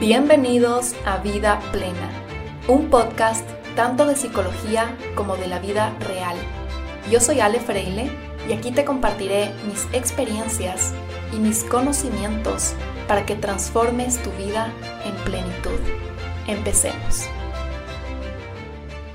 Bienvenidos a Vida Plena, un podcast tanto de psicología como de la vida real. Yo soy Ale Freile y aquí te compartiré mis experiencias y mis conocimientos para que transformes tu vida en plenitud. Empecemos.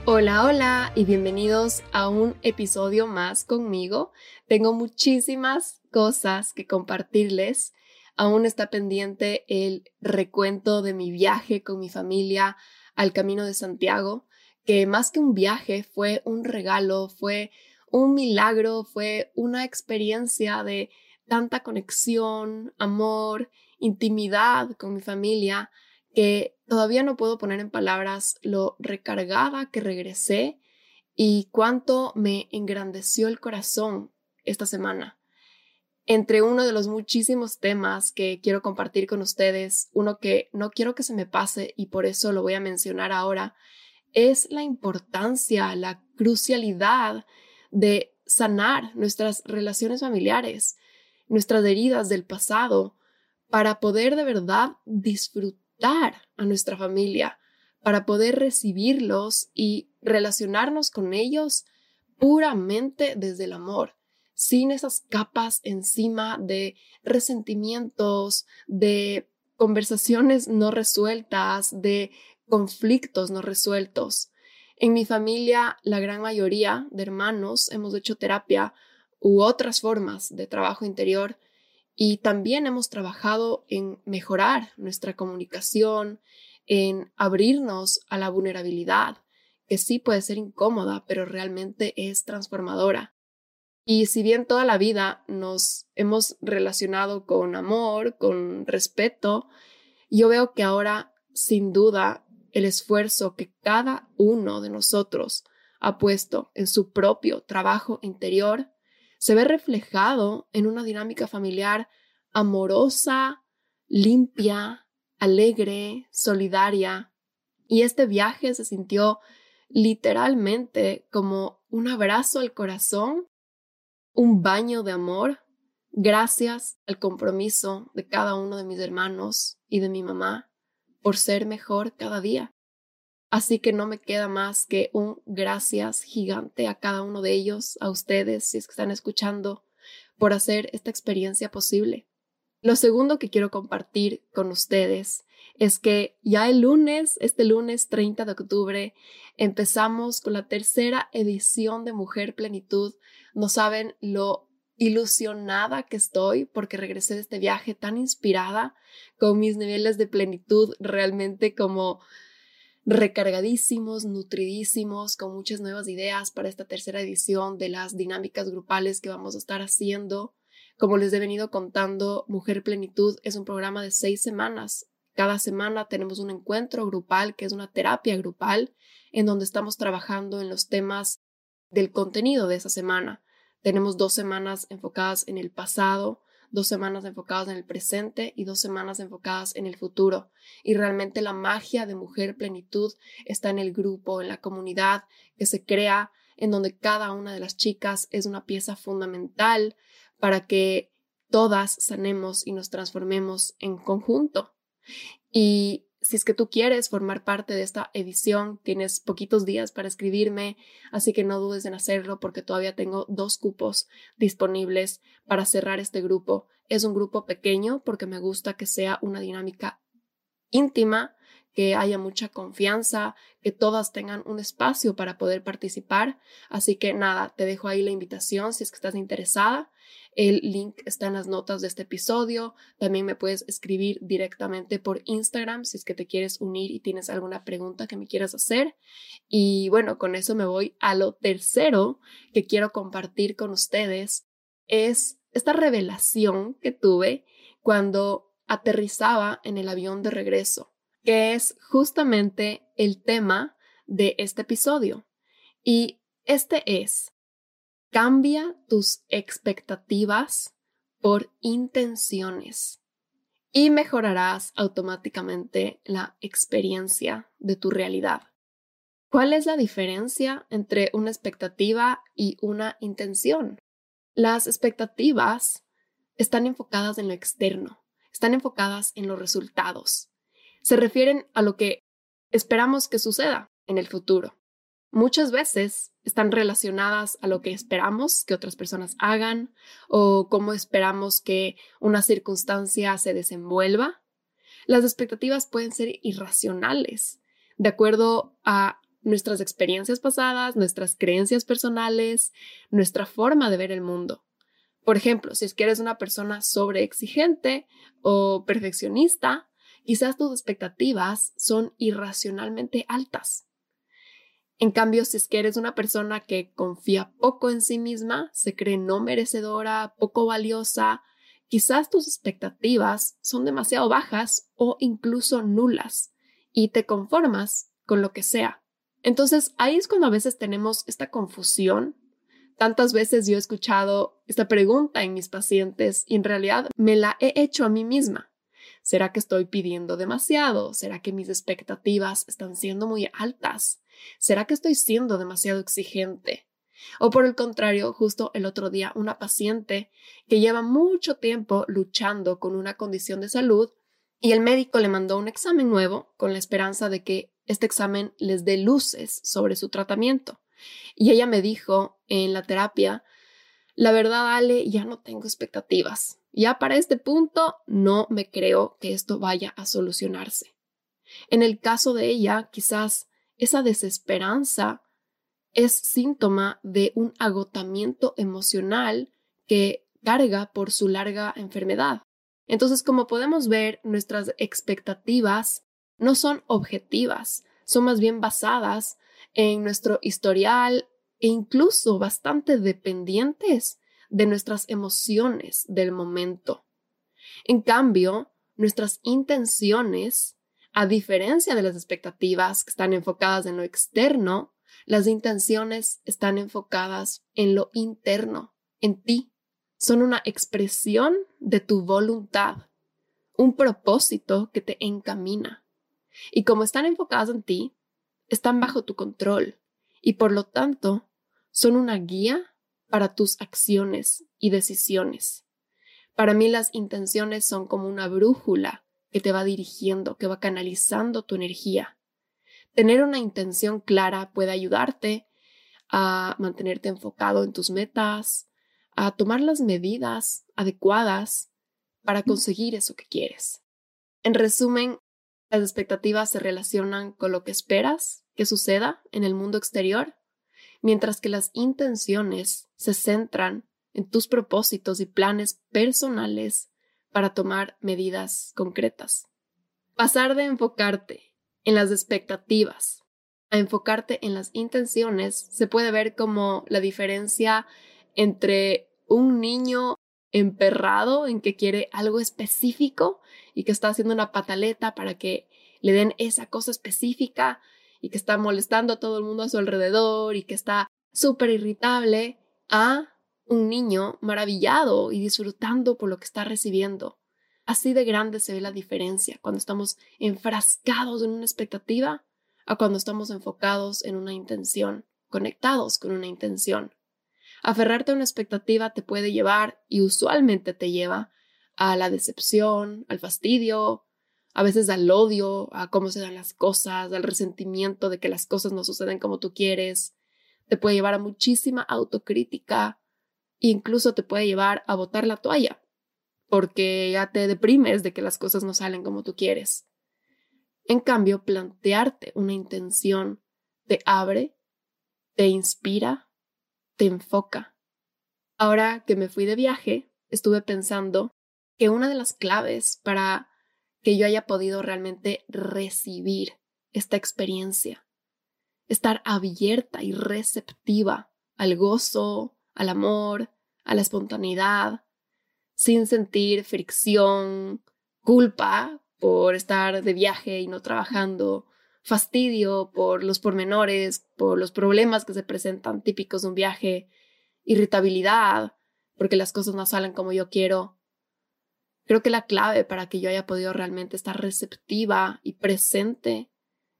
Hola, hola y bienvenidos a un episodio más conmigo. Tengo muchísimas cosas que compartirles. Aún está pendiente el recuento de mi viaje con mi familia al Camino de Santiago, que más que un viaje fue un regalo, fue un milagro, fue una experiencia de tanta conexión, amor, intimidad con mi familia que todavía no puedo poner en palabras lo recargada que regresé y cuánto me engrandeció el corazón esta semana. Entre uno de los muchísimos temas que quiero compartir con ustedes, uno que no quiero que se me pase y por eso lo voy a mencionar ahora, es la importancia, la crucialidad de sanar nuestras relaciones familiares, nuestras heridas del pasado, para poder de verdad disfrutar a nuestra familia, para poder recibirlos y relacionarnos con ellos puramente desde el amor, sin esas capas encima de resentimientos, de conversaciones no resueltas, de conflictos no resueltos. En mi familia, la gran mayoría de hermanos hemos hecho terapia u otras formas de trabajo interior y también hemos trabajado en mejorar nuestra comunicación, en abrirnos a la vulnerabilidad, que sí puede ser incómoda, pero realmente es transformadora. Y si bien toda la vida nos hemos relacionado con amor, con respeto, yo veo que ahora, sin duda, el esfuerzo que cada uno de nosotros ha puesto en su propio trabajo interior se ve reflejado en una dinámica familiar amorosa, limpia, alegre, solidaria. Y este viaje se sintió literalmente como un abrazo al corazón, un baño de amor, gracias al compromiso de cada uno de mis hermanos y de mi mamá por ser mejor cada día. Así que no me queda más que un gracias gigante a cada uno de ellos, a ustedes, si es que están escuchando, por hacer esta experiencia posible. Lo segundo que quiero compartir con ustedes es que ya el lunes, este lunes 30 de octubre, empezamos con la tercera edición de Mujer Plenitud. No saben lo ilusionada que estoy porque regresé de este viaje tan inspirada con mis niveles de plenitud realmente como recargadísimos, nutridísimos, con muchas nuevas ideas para esta tercera edición de las dinámicas grupales que vamos a estar haciendo. Como les he venido contando, Mujer Plenitud es un programa de seis semanas. Cada semana tenemos un encuentro grupal, que es una terapia grupal, en donde estamos trabajando en los temas del contenido de esa semana. Tenemos dos semanas enfocadas en el pasado, dos semanas enfocadas en el presente y dos semanas enfocadas en el futuro. Y realmente la magia de Mujer Plenitud está en el grupo, en la comunidad que se crea, en donde cada una de las chicas es una pieza fundamental para que todas sanemos y nos transformemos en conjunto. Y si es que tú quieres formar parte de esta edición, tienes poquitos días para escribirme, así que no dudes en hacerlo porque todavía tengo dos cupos disponibles para cerrar este grupo. Es un grupo pequeño porque me gusta que sea una dinámica íntima, que haya mucha confianza, que todas tengan un espacio para poder participar. Así que nada, te dejo ahí la invitación si es que estás interesada. El link está en las notas de este episodio. También me puedes escribir directamente por Instagram si es que te quieres unir y tienes alguna pregunta que me quieras hacer. Y bueno, con eso me voy a lo tercero que quiero compartir con ustedes. Es esta revelación que tuve cuando aterrizaba en el avión de regreso, que es justamente el tema de este episodio. Y este es Cambia tus expectativas por intenciones y mejorarás automáticamente la experiencia de tu realidad. ¿Cuál es la diferencia entre una expectativa y una intención? Las expectativas están enfocadas en lo externo, están enfocadas en los resultados. se refieren a lo que esperamos que suceda en el futuro. Muchas veces están relacionadas a lo que esperamos que otras personas hagan o cómo esperamos que una circunstancia se desenvuelva. Las expectativas pueden ser irracionales, de acuerdo a nuestras experiencias pasadas, nuestras creencias personales, nuestra forma de ver el mundo. Por ejemplo, si es que eres una persona sobreexigente o perfeccionista, quizás tus expectativas son irracionalmente altas. En cambio, si es que eres una persona que confía poco en sí misma, se cree no merecedora, poco valiosa, quizás tus expectativas son demasiado bajas o incluso nulas y te conformas con lo que sea. Entonces ahí es cuando a veces tenemos esta confusión. Tantas veces yo he escuchado esta pregunta en mis pacientes y en realidad me la he hecho a mí misma. ¿Será que estoy pidiendo demasiado? ¿Será que mis expectativas están siendo muy altas? ¿Será que estoy siendo demasiado exigente? O por el contrario, justo el otro día, una paciente que lleva mucho tiempo luchando con una condición de salud y el médico le mandó un examen nuevo con la esperanza de que este examen les dé luces sobre su tratamiento. Y ella me dijo en la terapia, la verdad, Ale, ya no tengo expectativas. Ya para este punto no me creo que esto vaya a solucionarse. En el caso de ella, quizás esa desesperanza es síntoma de un agotamiento emocional que carga por su larga enfermedad. Entonces, como podemos ver, nuestras expectativas no son objetivas, son más bien basadas en nuestro historial e incluso bastante dependientes de nuestras emociones del momento. En cambio, nuestras intenciones, a diferencia de las expectativas que están enfocadas en lo externo, las intenciones están enfocadas en lo interno, en ti. Son una expresión de tu voluntad, un propósito que te encamina. Y como están enfocadas en ti, están bajo tu control y por lo tanto son una guía para tus acciones y decisiones. Para mí las intenciones son como una brújula que te va dirigiendo, que va canalizando tu energía. Tener una intención clara puede ayudarte a mantenerte enfocado en tus metas, a tomar las medidas adecuadas para conseguir eso que quieres. En resumen, las expectativas se relacionan con lo que esperas que suceda en el mundo exterior, mientras que las intenciones se centran en tus propósitos y planes personales para tomar medidas concretas. Pasar de enfocarte en las expectativas a enfocarte en las intenciones se puede ver como la diferencia entre un niño emperrado en que quiere algo específico y que está haciendo una pataleta para que le den esa cosa específica y que está molestando a todo el mundo a su alrededor y que está súper irritable, a un niño maravillado y disfrutando por lo que está recibiendo. Así de grande se ve la diferencia cuando estamos enfrascados en una expectativa a cuando estamos enfocados en una intención, conectados con una intención. Aferrarte a una expectativa te puede llevar, y usualmente te lleva, a la decepción, al fastidio, a veces al odio, a cómo se dan las cosas, al resentimiento de que las cosas no suceden como tú quieres. Te puede llevar a muchísima autocrítica incluso te puede llevar a botar la toalla, porque ya te deprimes de que las cosas no salen como tú quieres. En cambio, plantearte una intención te abre, te inspira te enfoca. Ahora que me fui de viaje, estuve pensando que una de las claves para que yo haya podido realmente recibir esta experiencia, estar abierta y receptiva al gozo, al amor, a la espontaneidad, sin sentir fricción, culpa por estar de viaje y no trabajando, fastidio por los pormenores, por los problemas que se presentan típicos de un viaje, irritabilidad, porque las cosas no salen como yo quiero. Creo que la clave para que yo haya podido realmente estar receptiva y presente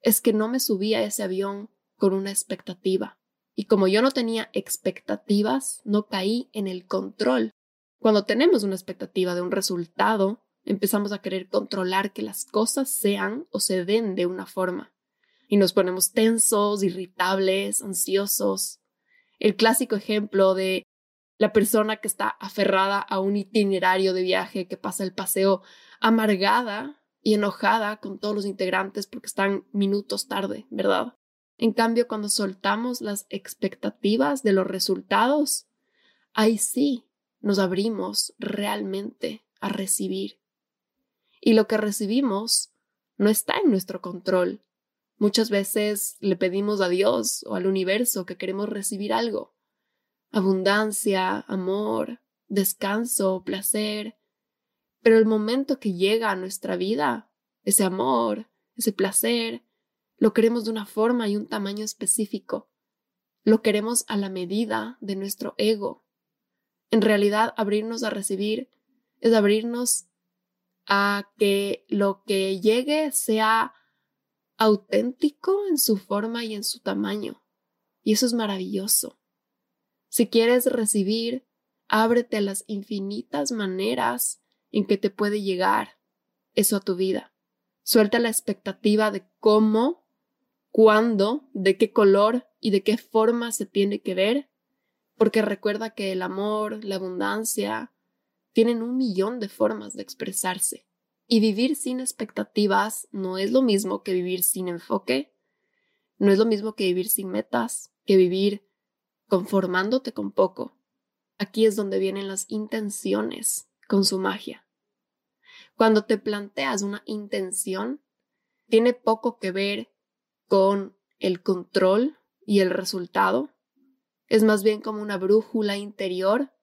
es que no me subí a ese avión con una expectativa. Y como yo no tenía expectativas, no caí en el control. Cuando tenemos una expectativa de un resultado, empezamos a querer controlar que las cosas sean o se den de una forma. Y nos ponemos tensos, irritables, ansiosos. El clásico ejemplo de la persona que está aferrada a un itinerario de viaje, que pasa el paseo amargada y enojada con todos los integrantes porque están minutos tarde, ¿verdad? En cambio, cuando soltamos las expectativas de los resultados, ahí sí nos abrimos realmente a recibir. Y lo que recibimos no está en nuestro control. Muchas veces le pedimos a Dios o al universo que queremos recibir algo. Abundancia, amor, descanso, placer. Pero el momento que llega a nuestra vida, ese amor, ese placer, lo queremos de una forma y un tamaño específico. Lo queremos a la medida de nuestro ego. En realidad, abrirnos a recibir es abrirnos a que lo que llegue sea auténtico en su forma y en su tamaño. Y eso es maravilloso. Si quieres recibir, ábrete a las infinitas maneras en que te puede llegar eso a tu vida. Suelta la expectativa de cómo cuándo, de qué color y de qué forma se tiene que ver, porque recuerda que el amor, la abundancia, tienen un millón de formas de expresarse. Y vivir sin expectativas no es lo mismo que vivir sin enfoque, no es lo mismo que vivir sin metas, que vivir conformándote con poco. Aquí es donde vienen las intenciones con su magia. Cuando te planteas una intención, tiene poco que ver con el control y el resultado. Es más bien como una brújula interior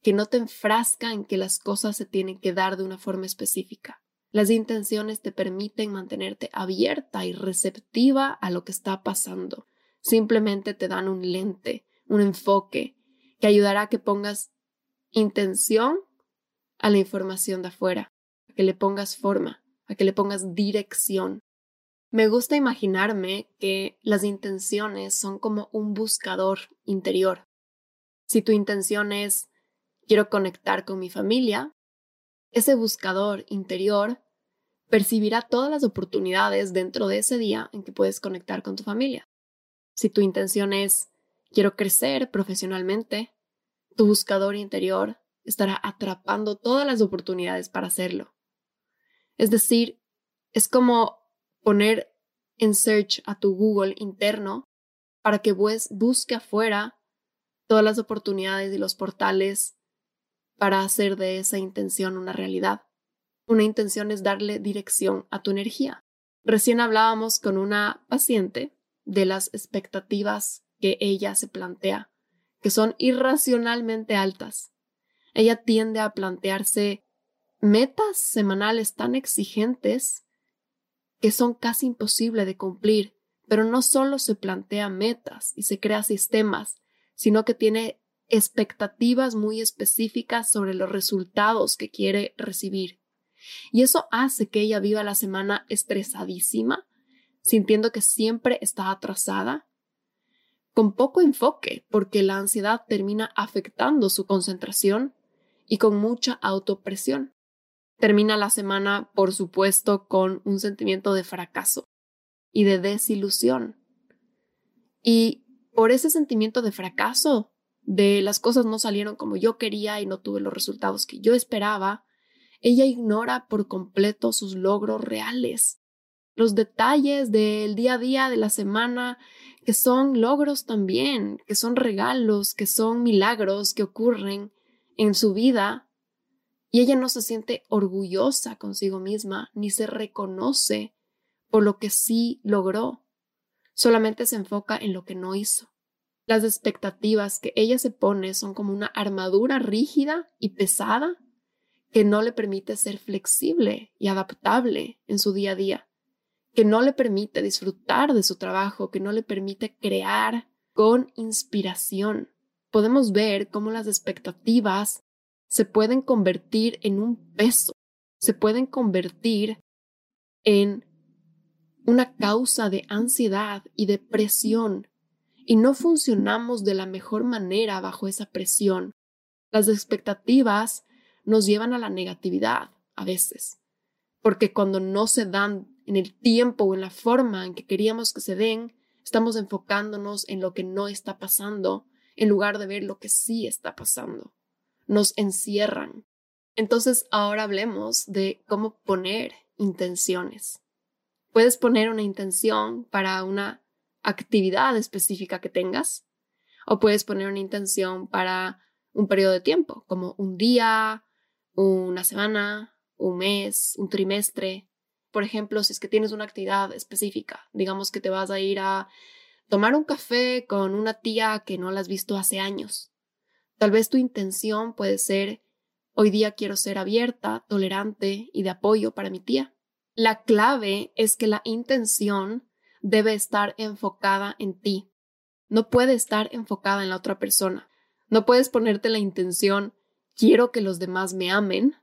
que no te enfrasca en que las cosas se tienen que dar de una forma específica. Las intenciones te permiten mantenerte abierta y receptiva a lo que está pasando. Simplemente te dan un lente, un enfoque que ayudará a que pongas intención a la información de afuera, a que le pongas forma, a que le pongas dirección. Me gusta imaginarme que las intenciones son como un buscador interior. Si tu intención es quiero conectar con mi familia, ese buscador interior percibirá todas las oportunidades dentro de ese día en que puedes conectar con tu familia. Si tu intención es quiero crecer profesionalmente, tu buscador interior estará atrapando todas las oportunidades para hacerlo. Es decir, es como poner en search a tu Google interno para que busque afuera todas las oportunidades y los portales para hacer de esa intención una realidad. Una intención es darle dirección a tu energía. Recién hablábamos con una paciente de las expectativas que ella se plantea, que son irracionalmente altas. Ella tiende a plantearse metas semanales tan exigentes que son casi imposibles de cumplir, pero no solo se plantea metas y se crea sistemas, sino que tiene expectativas muy específicas sobre los resultados que quiere recibir. Y eso hace que ella viva la semana estresadísima, sintiendo que siempre está atrasada, con poco enfoque, porque la ansiedad termina afectando su concentración y con mucha autopresión. Termina la semana, por supuesto, con un sentimiento de fracaso y de desilusión. Y por ese sentimiento de fracaso, de las cosas no salieron como yo quería y no tuve los resultados que yo esperaba, ella ignora por completo sus logros reales, los detalles del día a día de la semana, que son logros también, que son regalos, que son milagros que ocurren en su vida y ella no se siente orgullosa consigo misma ni se reconoce por lo que sí logró. Solamente se enfoca en lo que no hizo. Las expectativas que ella se pone son como una armadura rígida y pesada que no le permite ser flexible y adaptable en su día a día, que no le permite disfrutar de su trabajo, que no le permite crear con inspiración. Podemos ver cómo las expectativas se pueden convertir en un peso, se pueden convertir en una causa de ansiedad y depresión y no funcionamos de la mejor manera bajo esa presión. Las expectativas nos llevan a la negatividad, a veces. Porque cuando no se dan en el tiempo o en la forma en que queríamos que se den, estamos enfocándonos en lo que no está pasando en lugar de ver lo que sí está pasando. Nos encierran. Entonces ahora hablemos de cómo poner intenciones. Puedes poner una intención para una actividad específica que tengas o puedes poner una intención para un periodo de tiempo, como un día, una semana, un mes, un trimestre. Por ejemplo, si es que tienes una actividad específica, digamos que te vas a ir a tomar un café con una tía que no la has visto hace años. Tal vez tu intención puede ser, hoy día quiero ser abierta, tolerante y de apoyo para mi tía. La clave es que la intención debe estar enfocada en ti. No puede estar enfocada en la otra persona. No puedes ponerte la intención, quiero que los demás me amen.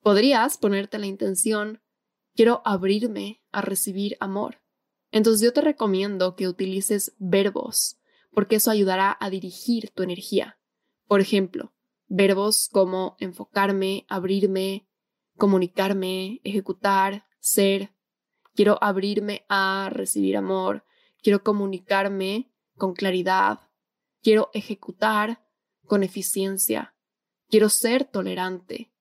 Podrías ponerte la intención, quiero abrirme a recibir amor. Entonces yo te recomiendo que utilices verbos, porque eso ayudará a dirigir tu energía. Por ejemplo, verbos como enfocarme, abrirme, comunicarme, ejecutar, ser. Quiero abrirme a recibir amor. Quiero comunicarme con claridad. Quiero ejecutar con eficiencia. Quiero ser tolerante.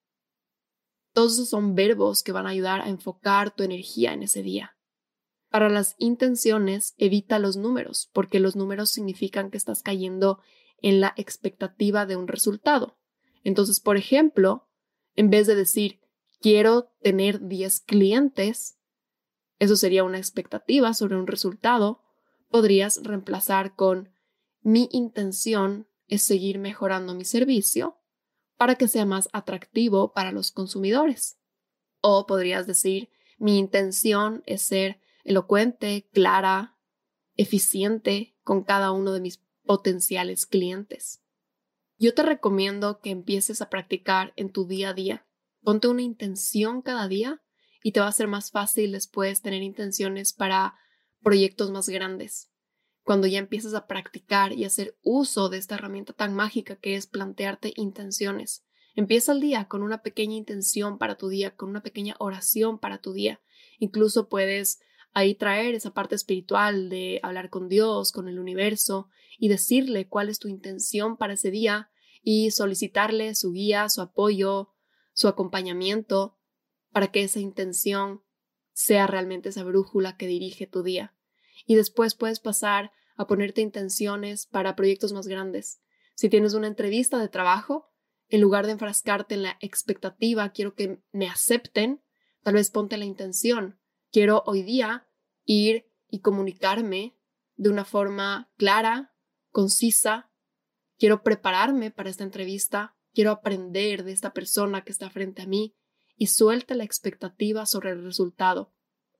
Todos esos son verbos que van a ayudar a enfocar tu energía en ese día. Para las intenciones, evita los números, porque los números significan que estás cayendo en la expectativa de un resultado. Entonces, por ejemplo, en vez de decir, quiero tener 10 clientes, eso sería una expectativa sobre un resultado, podrías reemplazar con, mi intención es seguir mejorando mi servicio para que sea más atractivo para los consumidores. O podrías decir, mi intención es ser elocuente, clara, eficiente con cada uno de mis potenciales clientes. Yo te recomiendo que empieces a practicar en tu día a día. Ponte una intención cada día y te va a ser más fácil después tener intenciones para proyectos más grandes. Cuando ya empiezas a practicar y hacer uso de esta herramienta tan mágica que es plantearte intenciones. Empieza el día con una pequeña intención para tu día, con una pequeña oración para tu día. Incluso puedes ahí traer esa parte espiritual de hablar con Dios, con el universo y decirle cuál es tu intención para ese día y solicitarle su guía, su apoyo, su acompañamiento para que esa intención sea realmente esa brújula que dirige tu día. Y después puedes pasar a ponerte intenciones para proyectos más grandes. Si tienes una entrevista de trabajo, en lugar de enfrascarte en la expectativa, quiero que me acepten, tal vez ponte la intención, Quiero hoy día ir y comunicarme de una forma clara, concisa. Quiero prepararme para esta entrevista. Quiero aprender de esta persona que está frente a mí y suelta la expectativa sobre el resultado.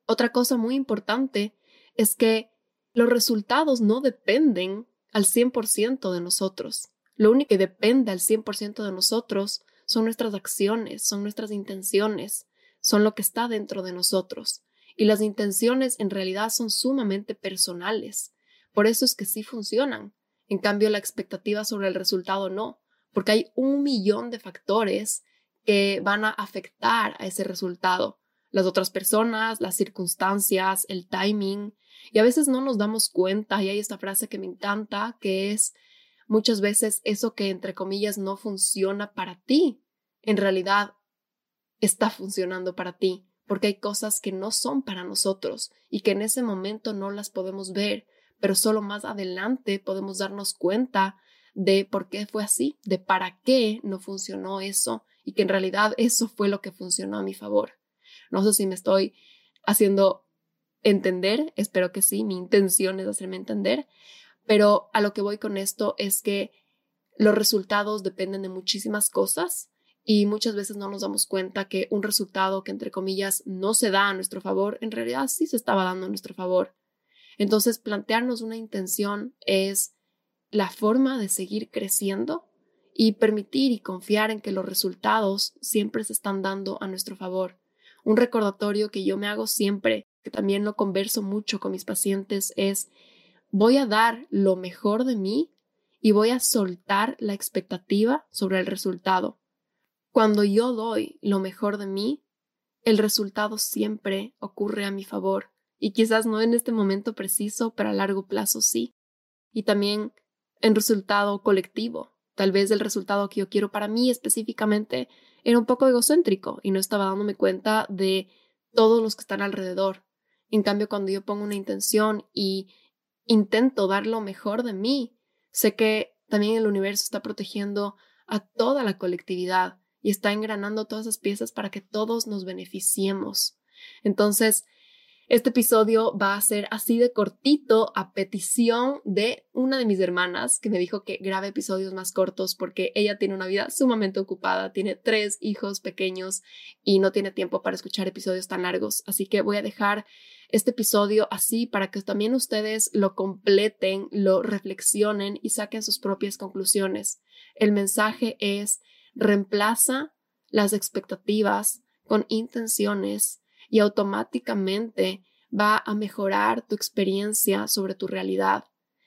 Otra cosa muy importante es que los resultados no dependen al 100% de nosotros. Lo único que depende al 100% de nosotros son nuestras acciones, son nuestras intenciones, son lo que está dentro de nosotros y las intenciones en realidad son sumamente personales. Por eso es que sí funcionan. En cambio, la expectativa sobre el resultado no, porque hay un millón de factores que van a afectar a ese resultado. Las otras personas, las circunstancias, el timing. Y a veces no nos damos cuenta, y hay esta frase que me encanta, que es muchas veces eso que entre comillas no funciona para ti, en realidad está funcionando para ti porque hay cosas que no son para nosotros y que en ese momento no las podemos ver, pero solo más adelante podemos darnos cuenta de por qué fue así, de para qué no funcionó eso y que en realidad eso fue lo que funcionó a mi favor. No sé si me estoy haciendo entender, espero que sí, mi intención es hacerme entender, pero a lo que voy con esto es que los resultados dependen de muchísimas cosas y muchas veces no nos damos cuenta que un resultado que entre comillas no se da a nuestro favor, en realidad sí se estaba dando a nuestro favor. Entonces, plantearnos una intención es la forma de seguir creciendo y permitir y confiar en que los resultados siempre se están dando a nuestro favor. Un recordatorio que yo me hago siempre, que también lo converso mucho con mis pacientes, es voy a dar lo mejor de mí y voy a soltar la expectativa sobre el resultado. Cuando yo doy lo mejor de mí, el resultado siempre ocurre a mi favor y quizás no en este momento preciso, pero a largo plazo sí. Y también en resultado colectivo. Tal vez el resultado que yo quiero para mí específicamente era un poco egocéntrico y no estaba dándome cuenta de todos los que están alrededor. En cambio, cuando yo pongo una intención y intento dar lo mejor de mí, sé que también el universo está protegiendo a toda la colectividad y está engranando todas esas piezas para que todos nos beneficiemos. Entonces, este episodio va a ser así de cortito a petición de una de mis hermanas que me dijo que grabe episodios más cortos porque ella tiene una vida sumamente ocupada, tiene tres hijos pequeños y no tiene tiempo para escuchar episodios tan largos. Así que voy a dejar este episodio así para que también ustedes lo completen, lo reflexionen y saquen sus propias conclusiones. El mensaje es reemplaza las expectativas con intenciones y automáticamente va a mejorar tu experiencia sobre tu realidad.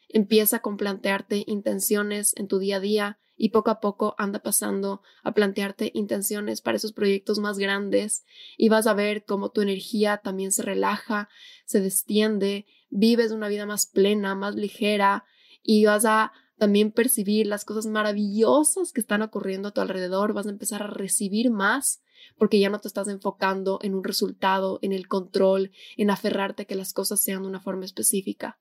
Empieza con plantearte intenciones en tu día a día y poco a poco anda pasando a plantearte intenciones para esos proyectos más grandes y vas a ver cómo tu energía también se relaja, se destiende, vives una vida más plena, más ligera y vas a también percibir las cosas maravillosas que están ocurriendo a tu alrededor, vas a empezar a recibir más porque ya no te estás enfocando en un resultado, en el control, en aferrarte a que las cosas sean de una forma específica.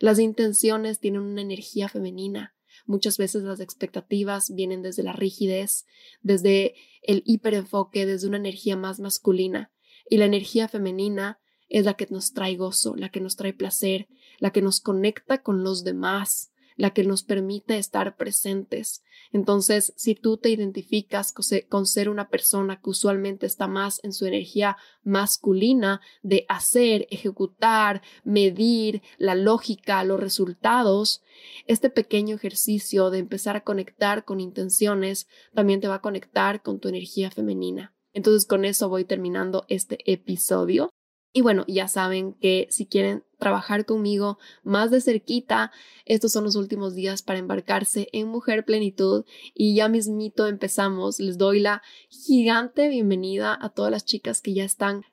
Las intenciones tienen una energía femenina. Muchas veces las expectativas vienen desde la rigidez, desde el hiperenfoque, desde una energía más masculina. Y la energía femenina es la que nos trae gozo, la que nos trae placer, la que nos conecta con los demás, la que nos permite estar presentes. Entonces, si tú te identificas con ser una persona que usualmente está más en su energía masculina de hacer, ejecutar, medir la lógica, los resultados, este pequeño ejercicio de empezar a conectar con intenciones también te va a conectar con tu energía femenina. Entonces, con eso voy terminando este episodio. Y bueno, ya saben que si quieren trabajar conmigo más de cerquita, estos son los últimos días para embarcarse en Mujer Plenitud y ya mismito empezamos. Les doy la gigante bienvenida a todas las chicas que ya están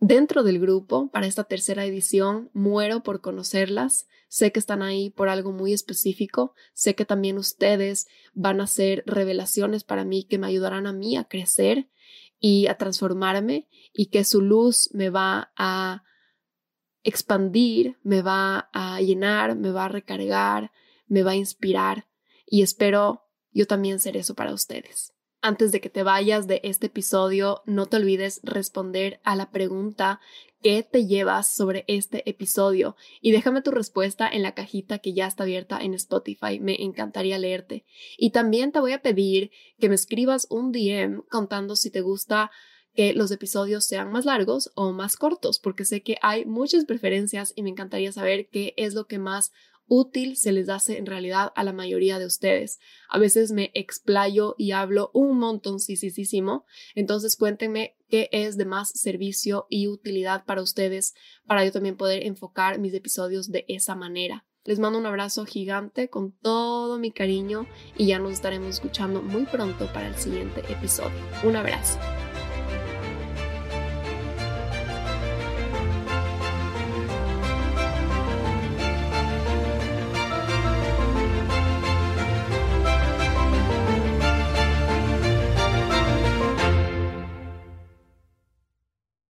dentro del grupo para esta tercera edición. Muero por conocerlas. Sé que están ahí por algo muy específico. Sé que también ustedes van a hacer revelaciones para mí que me ayudarán a mí a crecer y a transformarme y que su luz me va a expandir, me va a llenar, me va a recargar, me va a inspirar y espero yo también ser eso para ustedes. Antes de que te vayas de este episodio, no te olvides responder a la pregunta ¿Qué te llevas sobre este episodio? Y déjame tu respuesta en la cajita que ya está abierta en Spotify. Me encantaría leerte. Y también te voy a pedir que me escribas un DM contando si te gusta que los episodios sean más largos o más cortos, porque sé que hay muchas preferencias y me encantaría saber qué es lo que más útil se les hace en realidad a la mayoría de ustedes. A veces me explayo y hablo un montón, sí, sí, sí, Entonces cuéntenme qué es de más servicio y utilidad para ustedes para yo también poder enfocar mis episodios de esa manera. Les mando un abrazo gigante con todo mi cariño y ya nos estaremos escuchando muy pronto para el siguiente episodio. Un abrazo.